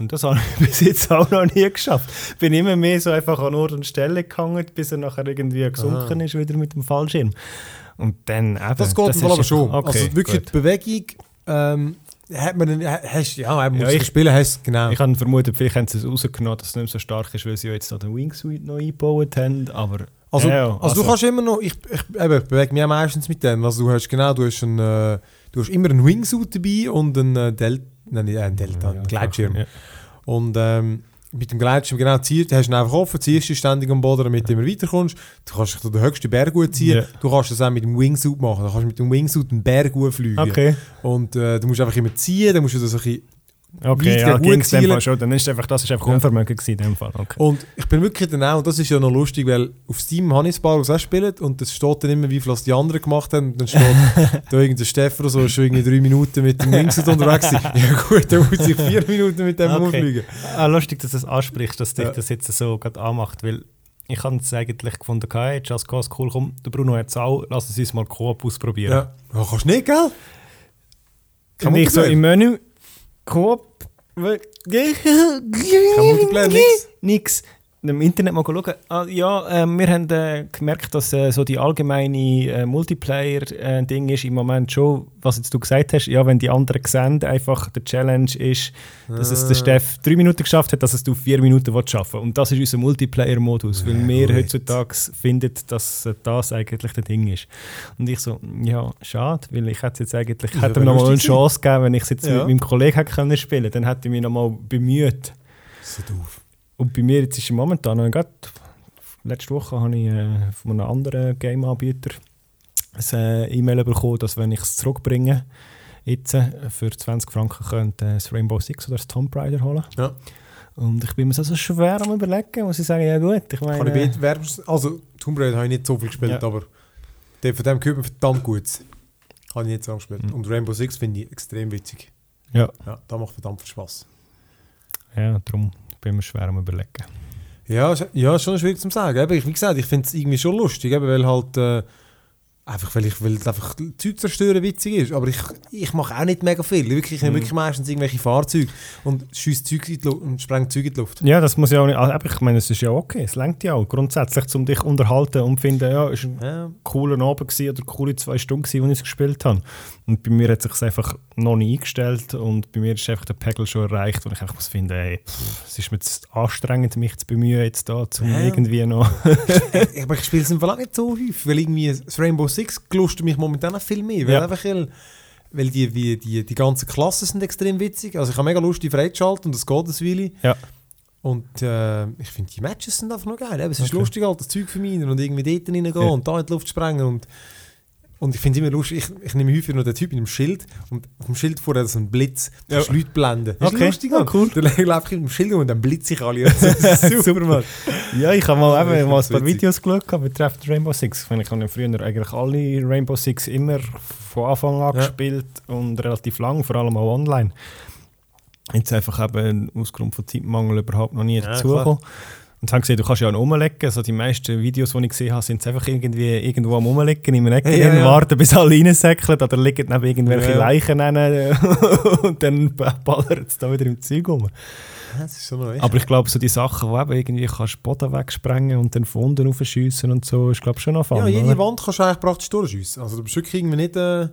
Und das habe ich bis jetzt auch noch nie geschafft. Bin immer mehr so einfach an Ort und Stelle gehangen, bis er nachher irgendwie gesunken ist, wieder mit dem Fallschirm. Und dann eben, das geht Fall aber schon. Okay, also wirklich gut. die Bewegung, ähm, hat man dann, hast, ja, Ja, muss ich- ich spielen, hast genau. Ich habe vermutet, vielleicht haben sie es rausgenommen, dass es nicht mehr so stark ist, weil sie ja jetzt noch den Wingsuit noch eingebaut haben, aber... Also, ja, also, du kannst immer noch, ich, ich eben, bewege mich meistens mit dem. Also du hast genau, du hast, einen, äh, du hast immer einen Wingsuit dabei und einen äh, Del nein, äh, einen Delta, einen Gleitschirm. Ja. Und ähm, mit dem Gleitschirm genau ziehst, hast du ihn einfach offen, ziehst dich ständig am Boden, damit du immer weiterkommst. Du kannst dich durch den höchsten Berg gut ziehen. Ja. Du kannst das auch mit dem Wingsuit machen. Du kannst mit dem Wingsuit einen Berg gut fliegen. Okay. Und äh, du musst einfach immer ziehen, dann musst du das ein bisschen Okay, ja, ging es dem. Fall schon. Dann ist einfach, das ist einfach Ja. Unvermögen gewesen in dem Fall. Okay. Und ich bin wirklich dann auch, und das ist ja noch lustig, weil auf Steam habe ich ein paar, die auch spielen und es steht dann immer, wie viel das die anderen gemacht haben. Und dann steht da irgendein Stefan oder so, schon irgendwie drei Minuten mit dem Wingsuit unterwegs. Ja gut, dann muss ich vier Minuten mit dem Okay. rumfliegen. Ah, lustig, dass du das ansprichst, dass dich Ja. das jetzt so gerade anmacht, weil ich habe es eigentlich gefunden, hey, Just Cause, cool, komm, der Bruno hat es auch, lass uns mal Coop ausprobieren. Ja. ja. Kannst du nicht, gell? Und ich so im Menü, Coop, Kein Multiplayer, nix. Im Internet mal schauen. Ah, ja, äh, wir haben äh, gemerkt, dass äh, so die allgemeine äh, Multiplayer-Ding ist im Moment schon, was jetzt du gesagt hast, ja, wenn die anderen sehen, einfach der Challenge ist, dass es der Steff drei Minuten geschafft hat, dass es du vier Minuten schaffen Und das ist unser Multiplayer-Modus, weil wir gut. heutzutage finden, dass äh, das eigentlich das Ding ist. Und ich so, ja, schade, weil ich hätte jetzt eigentlich, Ja, hätte wär mir noch mal eine Chance gegeben, wenn ich es jetzt Ja. mit meinem Kollegen hätte können spielen, dann hätte ich mich noch mal bemüht. So doof. Und bei mir jetzt ist es momentan noch gerade, letzte Woche habe ich äh, von einem anderen Game-Anbieter eine äh, E-Mail bekommen, dass wenn ich es zurückbringe, jetzt äh, für 20 Franken könnte äh, das Rainbow Six oder das Tomb Raider holen. Ja. Und ich bin mir so, so schwer am überlegen, muss ich sagen, ja gut, ich meine... Kann ich wärmstens, also Tomb Raider habe ich nicht so viel gespielt, Ja. aber der, von dem gehört mir verdammt gut. Habe ich nicht so gespielt. Mhm. Und Rainbow Six finde ich extrem witzig. Ja. Ja, da macht verdammt viel Spaß. ja, darum bin mir schwer am überlegen. Ja, ja, schon schwierig zu sagen. Eben, ich, wie gesagt, ich finde es irgendwie schon lustig, eben, weil halt äh, einfach, weil ich weil es einfach Zeug zerstören witzig ist. Aber ich, ich mache auch nicht mega viel. Wirklich, ich nehme Mhm. wirklich meistens irgendwelche Fahrzeuge und schieße Zeug in die Luft und spreng Zeug in die Luft. Ja, das muss ja auch nicht... Also, ich meine, es ist ja okay, es lenkt ja auch grundsätzlich, um dich unterhalten und finden, ja, ist ein Ja, cooler Abend gewesen oder coole zwei Stunden, gewesen, als ich es gespielt habe. Und bei mir hat sich einfach noch nie eingestellt und bei mir ist einfach der Pegel schon erreicht, wo ich einfach muss finden, ey, pff, es ist mir jetzt anstrengend, mich zu bemühen, jetzt da, um Ja. irgendwie noch... ich, aber ich spiele es im Fall auch nicht so häufig, weil irgendwie das Rainbow Six gelustet mich momentan auch viel mehr. Weil, Ja. einfach, weil, weil die, die, die, die ganzen Klassen sind extrem witzig. Also ich habe mega Lust, die freizuschalten und das geht ein Weile. Ja. Und äh, ich finde, die Matches sind einfach noch geil. Eben, es ist Okay. lustig, halt das Zeug vermeiden und irgendwie dort reingehen Ja. und da in die Luft sprengen. Und Und ich finde es immer lustig, ich, ich nehme häufig noch den Typ mit dem Schild und auf dem Schild vorher so ein Blitz, du Ja. Leute blenden. Das ist Okay. lustig, Mann. cool. Dann laufe ich mit dem Schild und dann blitze ich alle. Das super, Mann. Ja, ich habe mal, eben, mal ein paar witzig. Videos geschaut betreffend Rainbow Six. Ich, meine, ich habe ja früher eigentlich alle Rainbow Six immer von Anfang an Ja. gespielt und relativ lang, vor allem auch online. Jetzt einfach eben aus Grund von Zeitmangel überhaupt noch nie Ja, dazugekommen. Und haben gesehen, du kannst ja auch umlegen. Also die meisten Videos, die ich gesehen habe, sind einfach irgendwie irgendwo am Umlegen, im Ecken, Ja, ja. warten, bis alle reinsäckeln oder liegen neben irgendwelche Ja. Leichen rein und dann ballert es da wieder im Zeug rum. Das ist schon noch echt. Aber ich glaube, so die Sachen, wo eben irgendwie kannst Boden wegsprengen und dann von unten raufschiessen und so, ist glaube schon noch fun, ja, jede oder? Wand kannst du eigentlich praktisch durchschiessen. Also du bist wirklich irgendwie nicht... Äh,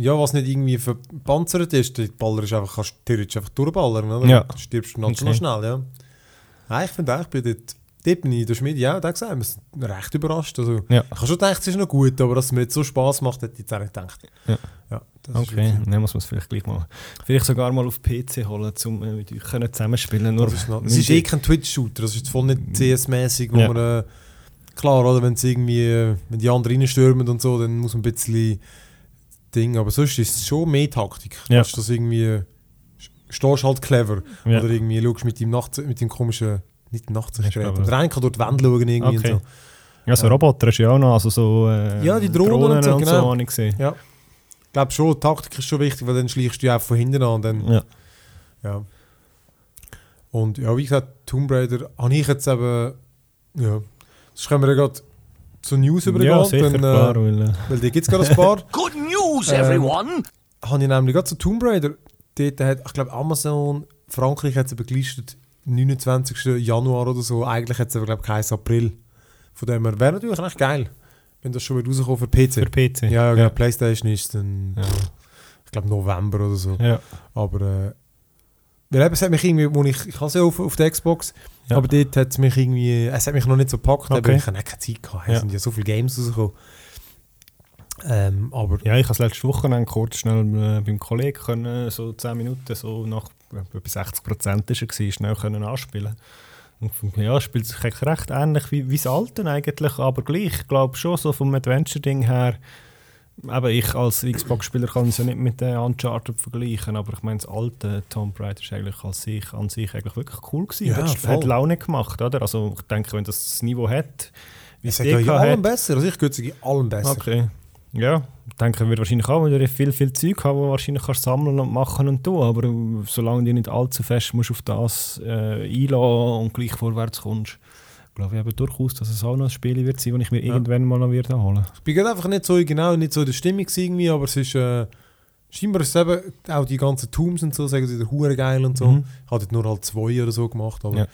ja, was nicht irgendwie verpanzert ist, die Baller ist einfach, kannst theoretisch einfach durchballern, oder? Ja. Du stirbst noch Okay. schnell, ja. Ja ich finde auch, ich bin dort, dort bin ich der Schmiede, ja, da gesagt, wir sind recht überrascht. Also, Ja. Ich habe schon gedacht, es ist noch gut, aber dass es mir jetzt so Spass macht, hätte ich jetzt auch nicht gedacht. Ja. ja Okay, dann muss man es vielleicht gleich mal. Vielleicht sogar mal auf PC holen, um äh, mit euch können zusammenspielen. Nur Das ist, noch, es ist eh kein Twitch-Shooter, das ist voll nicht CS-mäßig, wo Ja. man, äh, klar, oder, wenn es irgendwie, äh, wenn die anderen reinstürmen und so, dann muss man ein bisschen Ding, aber sonst ist es schon mehr Taktik. Ja. Du, das irgendwie, äh, stehst halt clever, Ja. oder irgendwie schaust mit dem, Nacht, mit dem komischen, nicht Nachtsichtgerät, Ich aber eine kann durch die Wände schauen irgendwie Okay. und so. Ja, so Ja. Roboter ist ja auch noch, also so äh, Ja, die Drohnen und so, und genau. habe ich gesehen. Ich glaube schon, Taktik ist schon wichtig, weil dann schleichst du ja auch von hinten an und dann Ja. Ja. Und ja, wie gesagt, Tomb Raider habe ich jetzt eben. Ja. Sonst können wir ja gerade zur News übergehen. ja, sicher, dann, klar. Äh, Weil, äh, weil da gibt es gerade ein paar. Good news, Ähm, everyone! habe ich nämlich gerade zu Tomb Raider. Dort hat, ich glaube, Amazon, Frankreich hat es eben gelistet, 29. Januar oder so. Eigentlich hat es aber, glaube ich, April. Von dem her wäre natürlich echt geil, wenn das schon wieder rauskommt für PC. für PC. ja, ja, genau. ja. Playstation ist dann, Ja. ich glaube, November oder so. Ja. Aber äh, weil eben, es hat mich irgendwie, wo ich, ich habe es ja auf, auf der Xbox, Ja. aber dort hat es mich irgendwie, es hat mich noch nicht so gepackt, Okay. aber ich habe nicht keine Zeit gehabt. Es Ja. sind ja so viele Games rausgekommen. Ähm, aber Ja, ich habe es letzte Woche kurz schnell äh, beim Kollegen können, so 10 Minuten, so nach äh, etwa 60 Prozent gewesen, schnell können anspielen. Und ja, spielt sich eigentlich recht ähnlich wie, wie das Alte eigentlich, aber gleich. Ich glaube schon, so vom Adventure-Ding her, eben ich als Xbox-Spieler kann es ja nicht mit den Uncharted vergleichen, aber ich meine, das alte Tomb Raider ist eigentlich als sich, an sich eigentlich wirklich cool gewesen. Ja, hat, voll. hat Laune gemacht, oder? Also ich denke, wenn das das Niveau hat, wie es es ja in DK allem besser. Also ich würde sagen, in allem besser. Okay. Ja, ich denke, wird wahrscheinlich auch wieder viel, viel Zeug haben, wo wahrscheinlich kannst sammeln und machen und tun. Aber solange du nicht allzu fest musst auf das äh, einlassen und gleich vorwärts kommst, glaube ich eben durchaus, dass es auch noch ein Spiel wird sein, das ich mir Ja. irgendwann mal noch werde holen. Ich bin einfach nicht so genau, nicht so in der Stimmung irgendwie, aber es ist, äh, scheinbar ist es eben, auch die ganzen Tombs und so, sagen sie, der hure geil und so. Mhm. Ich habe nur halt zwei oder so gemacht, aber Ja.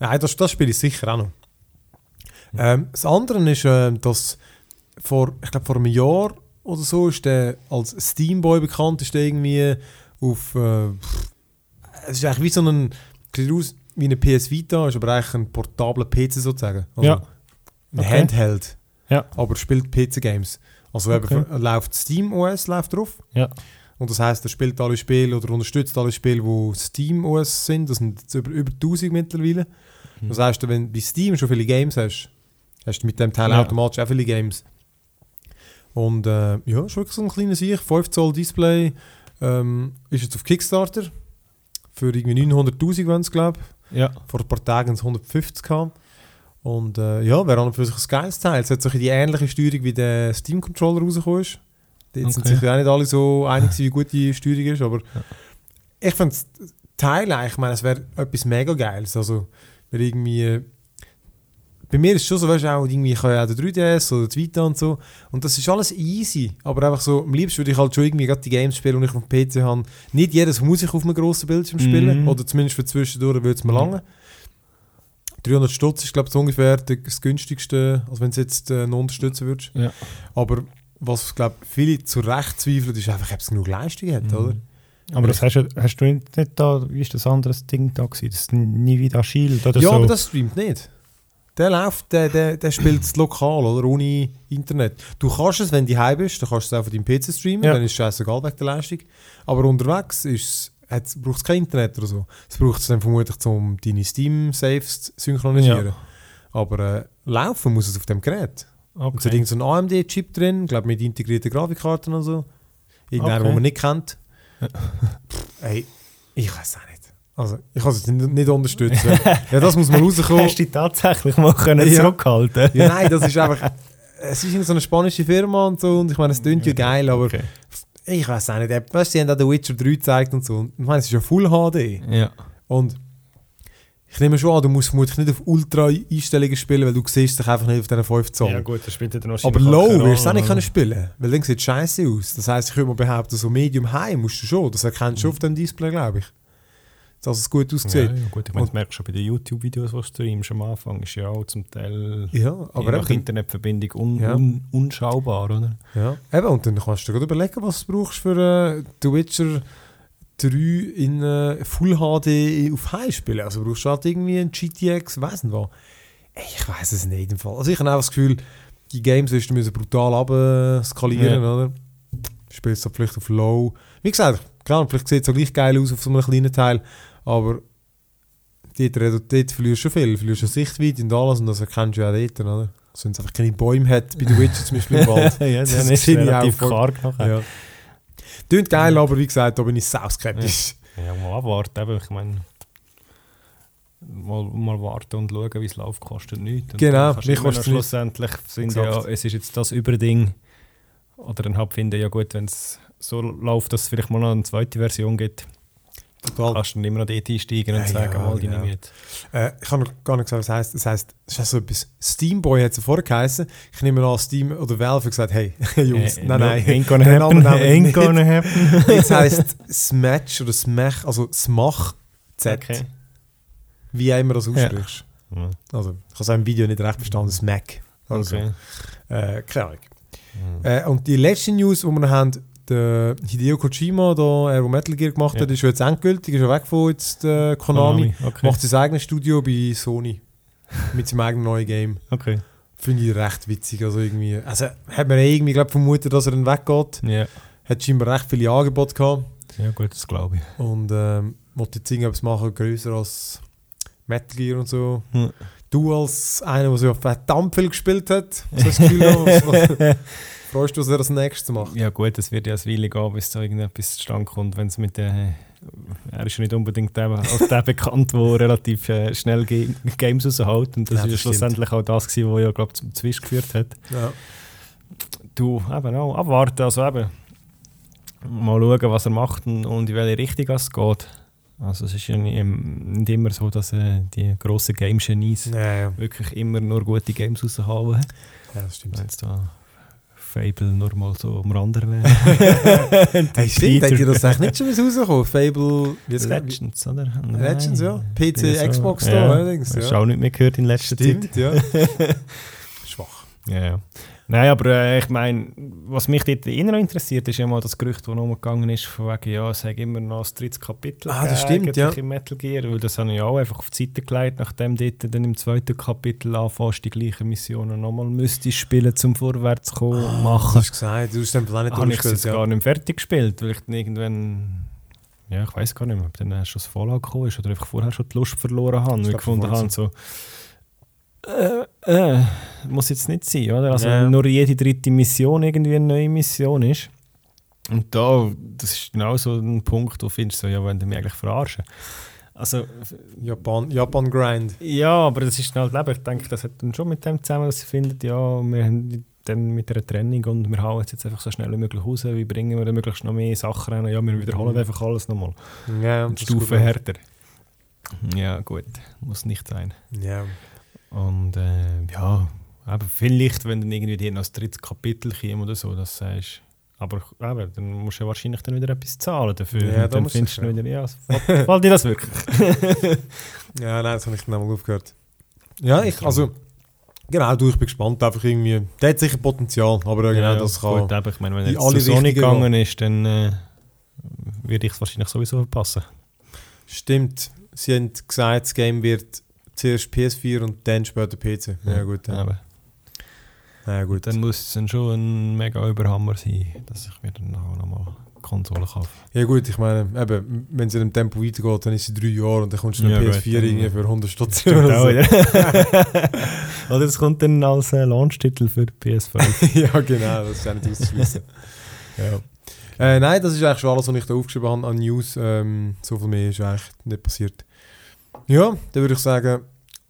nein, das, das spiele ich sicher auch noch. Ähm, das andere ist, äh, dass vor, ich glaube vor einem Jahr oder so ist der als Steamboy bekannt, ist der irgendwie auf, äh, es ist eigentlich wie so ein, sieht aus wie eine PS Vita, ist aber eigentlich ein portabler PC sozusagen. Also Ja. Ein Okay. Handheld, Ja. aber spielt PC-Games. Also Okay. eben, läuft Steam OS läuft drauf. Ja. Und das heißt, er spielt alle Spiele oder unterstützt alle Spiele, die Steam OS sind. Das sind über, über 1000 mittlerweile. Mhm. Das heißt, wenn du bei Steam schon viele Games hast, hast du mit dem Teil Ja. automatisch auch viele Games. Und äh, ja, ist wirklich so ein kleiner Sieg. 5 Zoll Display. Ähm, ist jetzt auf Kickstarter. Für irgendwie 900'000, wenn es glaube Ja. Vor ein paar Tagen sind es 150 gehabt. Und äh, ja, wäre an und für sich ein geiles Teil. Es hat so die ähnliche Steuerung wie der Steam-Controller rausgekommen ist. Sind Okay. sich auch nicht alle so einig, wie gut die Steuerung ist, aber ich finde Teil eigentlich, ich meine, es wäre etwas mega Geiles. Also, weil irgendwie, bei mir ist es schon so, weißt du, auch irgendwie, ich habe ja auch den 3DS oder die Vita und so, und das ist alles easy, aber einfach so, am liebsten würde ich halt schon irgendwie gerade die Games spielen, die ich auf dem PC habe. Nicht jedes muss ich auf einem grossen Bildschirm spielen, Mhm. oder zumindest für zwischendurch würde es mir Mhm. lange. 300 Stutz ist, glaube ich, so ungefähr das günstigste, als wenn du es jetzt äh, noch unterstützen würdest. Ja. Aber was, glaube viele zu Recht zweifeln, ist einfach, ob es genug Leistung hat, Mhm. oder? Aber das hast, du- hast du nicht, da, wie ist das andere Ding da gewesen? Das nie wieder Shield oder ja, so? aber das streamt nicht. Der läuft, der, der, der spielt es lokal, oder? Ohne Internet. Du kannst es, wenn du heim bist, dann kannst du es auch von deinem PC streamen, Ja. dann ist es scheißegal wegen der Leistung. Aber unterwegs ist braucht es kein Internet oder so. Es braucht es dann vermutlich, um deine Steam-Saves zu synchronisieren. Ja. Aber äh, laufen muss es auf dem Gerät. Und so, Okay. so ein AMD-Chip drin, glaube mit integrierten Grafikkarten und so. Irgendeiner, Okay. den man nicht kennt. Pff, Ey, ich weiß auch nicht. Also, ich kann es nicht, nicht unterstützen. ja, das muss mal rauskommen. Hast du dich tatsächlich mal können Ja. zurückhalten Ja, nein, das ist einfach. Es ist so eine spanische Firma und so. Und ich meine, es klingt ja geil, aber Okay. ich weiß auch nicht. Weißt sie haben auch The Witcher 3 gezeigt und so. Und ich meine, es ist ja Full HD. Ja. Und ich nehme schon an, du musst vermutlich nicht auf Ultra-Einstellungen spielen, weil du siehst dich einfach nicht auf diesen 5 Zoll. ja gut, das spielt dann aber wahrscheinlich low wirst du auch nicht können spielen, weil dann sieht es scheiße aus. Das heisst, ich würde mal behaupten, so Medium High musst du schon. Das erkennst du schon auf dem Display, glaube ich. Dass es gut Ja, aussieht. ja, gut, ich meine, das merkst du schon bei den YouTube-Videos, die du streamst am Anfang, ist ja auch zum Teil Ja, aber nach Internetverbindung un, Ja. un, unschaubar, oder? ja. eben, und dann kannst du dir gerade überlegen, was du brauchst für äh, The Witcher 3 in äh, Full HD auf High spielen. Also brauchst du halt irgendwie ein GTX, weiss nicht was. Ich weiß es nicht im Fall. Also ich habe auch das Gefühl, die Games müssen brutal abskalieren, Ja. oder? Spielst du vielleicht auf Low. Wie gesagt, klar, vielleicht sieht es auch gleich geil aus auf so einem kleinen Teil, aber dort, dort verlierst du schon viel. Du verlierst schon Sichtweite und alles und das erkennst du ja auch dort, oder? Wenn es einfach keine Bäume hat, bei The Witcher zum Beispiel im Wald. ja, Das dann ist relativ karg nachher. ja. Tönt geil, aber wie gesagt, da bin ich sau skeptisch. Ja, mal abwarten, eben. ich meine, mal, mal warten und schauen, wie es läuft, kostet nichts. Und Genau, du mich nichts. Schlussendlich sind ja, es ist jetzt das Überding, oder dann halt finden, ja gut, wenn es so läuft, dass es vielleicht mal noch eine zweite Version gibt, Total. kannst du dann immer noch dort einsteigen und Ja, sagen, ja, mal, die ja. nehme. Äh, ich habe noch gar nicht gesagt, was heisst. Es heisst, es ist so etwas. Steamboy hat es vorher geheißen. Ich nehme an, Steam oder Valve hat gesagt, hey, Jungs, Äh, nein, nein. Ain't gonna happen, ain't gonna happen. Jetzt heisst Smash oder Smach, also Smach Z, Okay. wie immer das aussprichst. Ja, Also, ich habe es im Video nicht recht verstanden, Smack. Also, Okay. äh, keine Ahnung. Mhm. Äh, und die letzte News, die wir noch haben, der Hideo Kojima, der, der Metal Gear gemacht Ja. hat, ist jetzt endgültig, ist schon weg von jetzt, äh, Konami. Okay. Macht sein eigenes Studio bei Sony. mit seinem eigenen neuen Game. okay. Finde ich recht witzig. Also, irgendwie, also hat man irgendwie glaub, vermutet, dass er dann weggeht. Ja. Hat scheinbar recht viele Angebote gehabt. ja, gut, das glaube ich. Und ähm, wollte jetzt irgendwas machen, größer als Metal Gear und so. Hm. Du als einer, der so verdammt viel gespielt hat, so das Gefühl was, was, freust du, was er als nächstes macht? Ja gut, es wird ja eine Weile gehen, bis da irgendetwas zustande kommt, wenn es mit der... Er ist ja nicht unbedingt der, als der bekannt, der relativ äh, schnell Ge Games raushält. Und das Ja, stimmt. schlussendlich auch das, gewesen, was ja, glaube zum Zwisch geführt hat. Ja. Du, eben auch, abwarten, also eben mal schauen, was er macht und, und in welche Richtung es geht. Also es ist ja nicht, nicht immer so, dass äh, die grossen Game-Genies Ja, ja. wirklich immer nur gute Games raushauen. ja, das stimmt. Wenn es da Fable nur mal so am Rand wäre. Hey, stimmt, hat dir das eigentlich nicht schon was rausgekommen? Fable, Legends, oder? Legends, ja. PC, Ja, so. Xbox da, Ja. allerdings. Hast du Ja. auch nicht mehr gehört in letzter Zeit. Stimmt, ja. Schwach. Ja, ja. Nein, aber äh, ich meine, was mich dort eher noch interessiert, ist ja mal das Gerücht, das umgegangen ist, von wegen, ja, es hat immer noch das dritte Kapitel Ah, das stimmt, ja. im Metal Gear, weil das habe ich auch einfach auf die Seite gelegt, nachdem dort dann im zweiten Kapitel anfängst, die gleichen Missionen nochmal müsstest spielen, zum vorwärts kommen und Du machen. hast gesagt, du hast den Plan nicht Habe ich jetzt Ja. gar nicht fertig gespielt, weil ich dann irgendwann... Ja, ich weiß gar nicht mehr, ob dann erst das Fallout gekommen ist oder einfach vorher schon die Lust verloren habe, ich glaub, gefunden habe, so... Äh, äh, muss jetzt nicht sein, oder? Also Ja. nur jede dritte Mission irgendwie eine neue Mission ist. Und da, das ist genau so ein Punkt, wo du findest, so, ja, wollen die mich eigentlich verarschen. Also, Japan, Japan Grind. ja, aber das ist halt eben, ich denke, das hat dann schon mit dem zusammen, dass sie finden, ja, wir haben dann mit der Trennung und wir hauen es jetzt einfach so schnell wie möglich raus, wie bringen wir dann möglichst noch mehr Sachen rein, ja, wir wiederholen Mhm. einfach alles nochmal. Ja, ist Stufe härter. Ja, gut, muss nicht sein. Ja. Und äh, ja, aber vielleicht, wenn dann irgendwie dir noch das dritte Kapitel kommt oder so, das sagst aber eben, dann musst du ja wahrscheinlich dann wieder etwas zahlen dafür. Ja, und dann findest du schon. wieder, ja, fällt fällt dir das wirklich? ja, nein, das habe ich dann mal aufgehört. Ja, ich, also, genau, du, ich bin gespannt, einfach irgendwie, der hat sicher Potenzial, aber ja, genau, Ja, das kann... Gut, aber ich meine, wenn er jetzt zu Sony gegangen ist, dann äh, würde ich es wahrscheinlich sowieso verpassen. Stimmt, sie haben gesagt, das Game wird zuerst PS4 und dann später PC. Ja, gut, ja. Aber Ja, gut. dann muss es dann schon ein mega Überhammer sein, dass ich mir dann auch nochmal Konsole kaufen. Ja gut, ich meine, eben, wenn es in dem Tempo weitergeht, dann ist sie drei Jahre und dann kommst du eine Ja, gut, PS4 dann- irgendwie für 100 Stutz oder so. ja. Oder es kommt dann als äh, Launch-Titel für PS5. ja genau, das ist auch nicht auszuschließen. ja. äh, nein, das ist eigentlich schon alles, was ich da aufgeschrieben habe an News. Ähm, so viel mehr ist eigentlich nicht passiert. Ja, dann würde ich sagen,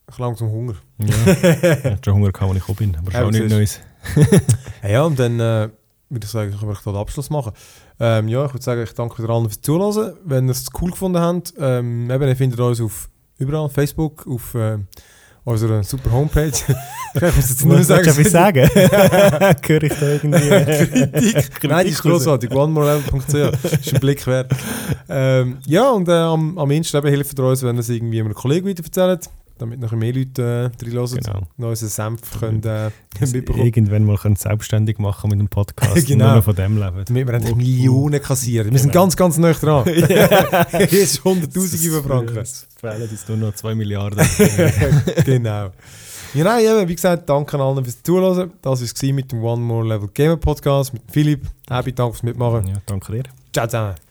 ich habe langsam Hunger. ja. Schon Hunger als ich gekommen bin. Aber schon nichts Neues. Ja, und dann äh, würde ich sagen, können wir hier den Abschluss machen. Ähm, ja, ich würde sagen, ich danke wieder allen fürs Zuhören. Wenn ihr es cool gefunden habt, ähm, eben, ihr findet uns auf überall, Facebook, auf äh, unserer super Homepage. ich muss jetzt nur sagen, etwas sagen? Höre ich da irgendwie... äh, Kritik. Nein, die ist grossartig. OneMoreLevel.ch ist ein Blick wert. Ähm, ja, und äh, am, am Insta eben hilft ihr uns, wenn ihr es irgendwie einem Kollegen weiterverzählt, damit noch mehr Leute äh, reinhören Genau. und unseren Senf können, äh, mitbekommen. Irgendwann mal können selbstständig machen mit dem Podcast Genau. und nur noch von dem leben. Damit wir endlich Millionen kassieren. Wir sind Genau. ganz, ganz nah dran. Jetzt 100'000 über Franken. Es fehlen uns nur noch 2 Milliarden. genau. Ja, nein, eben, wie gesagt, danke allen fürs Zuhören. Das war es mit dem One More Level Gamer Podcast mit Philipp. Happy, danke fürs Mitmachen. ja, danke dir. Ciao zusammen.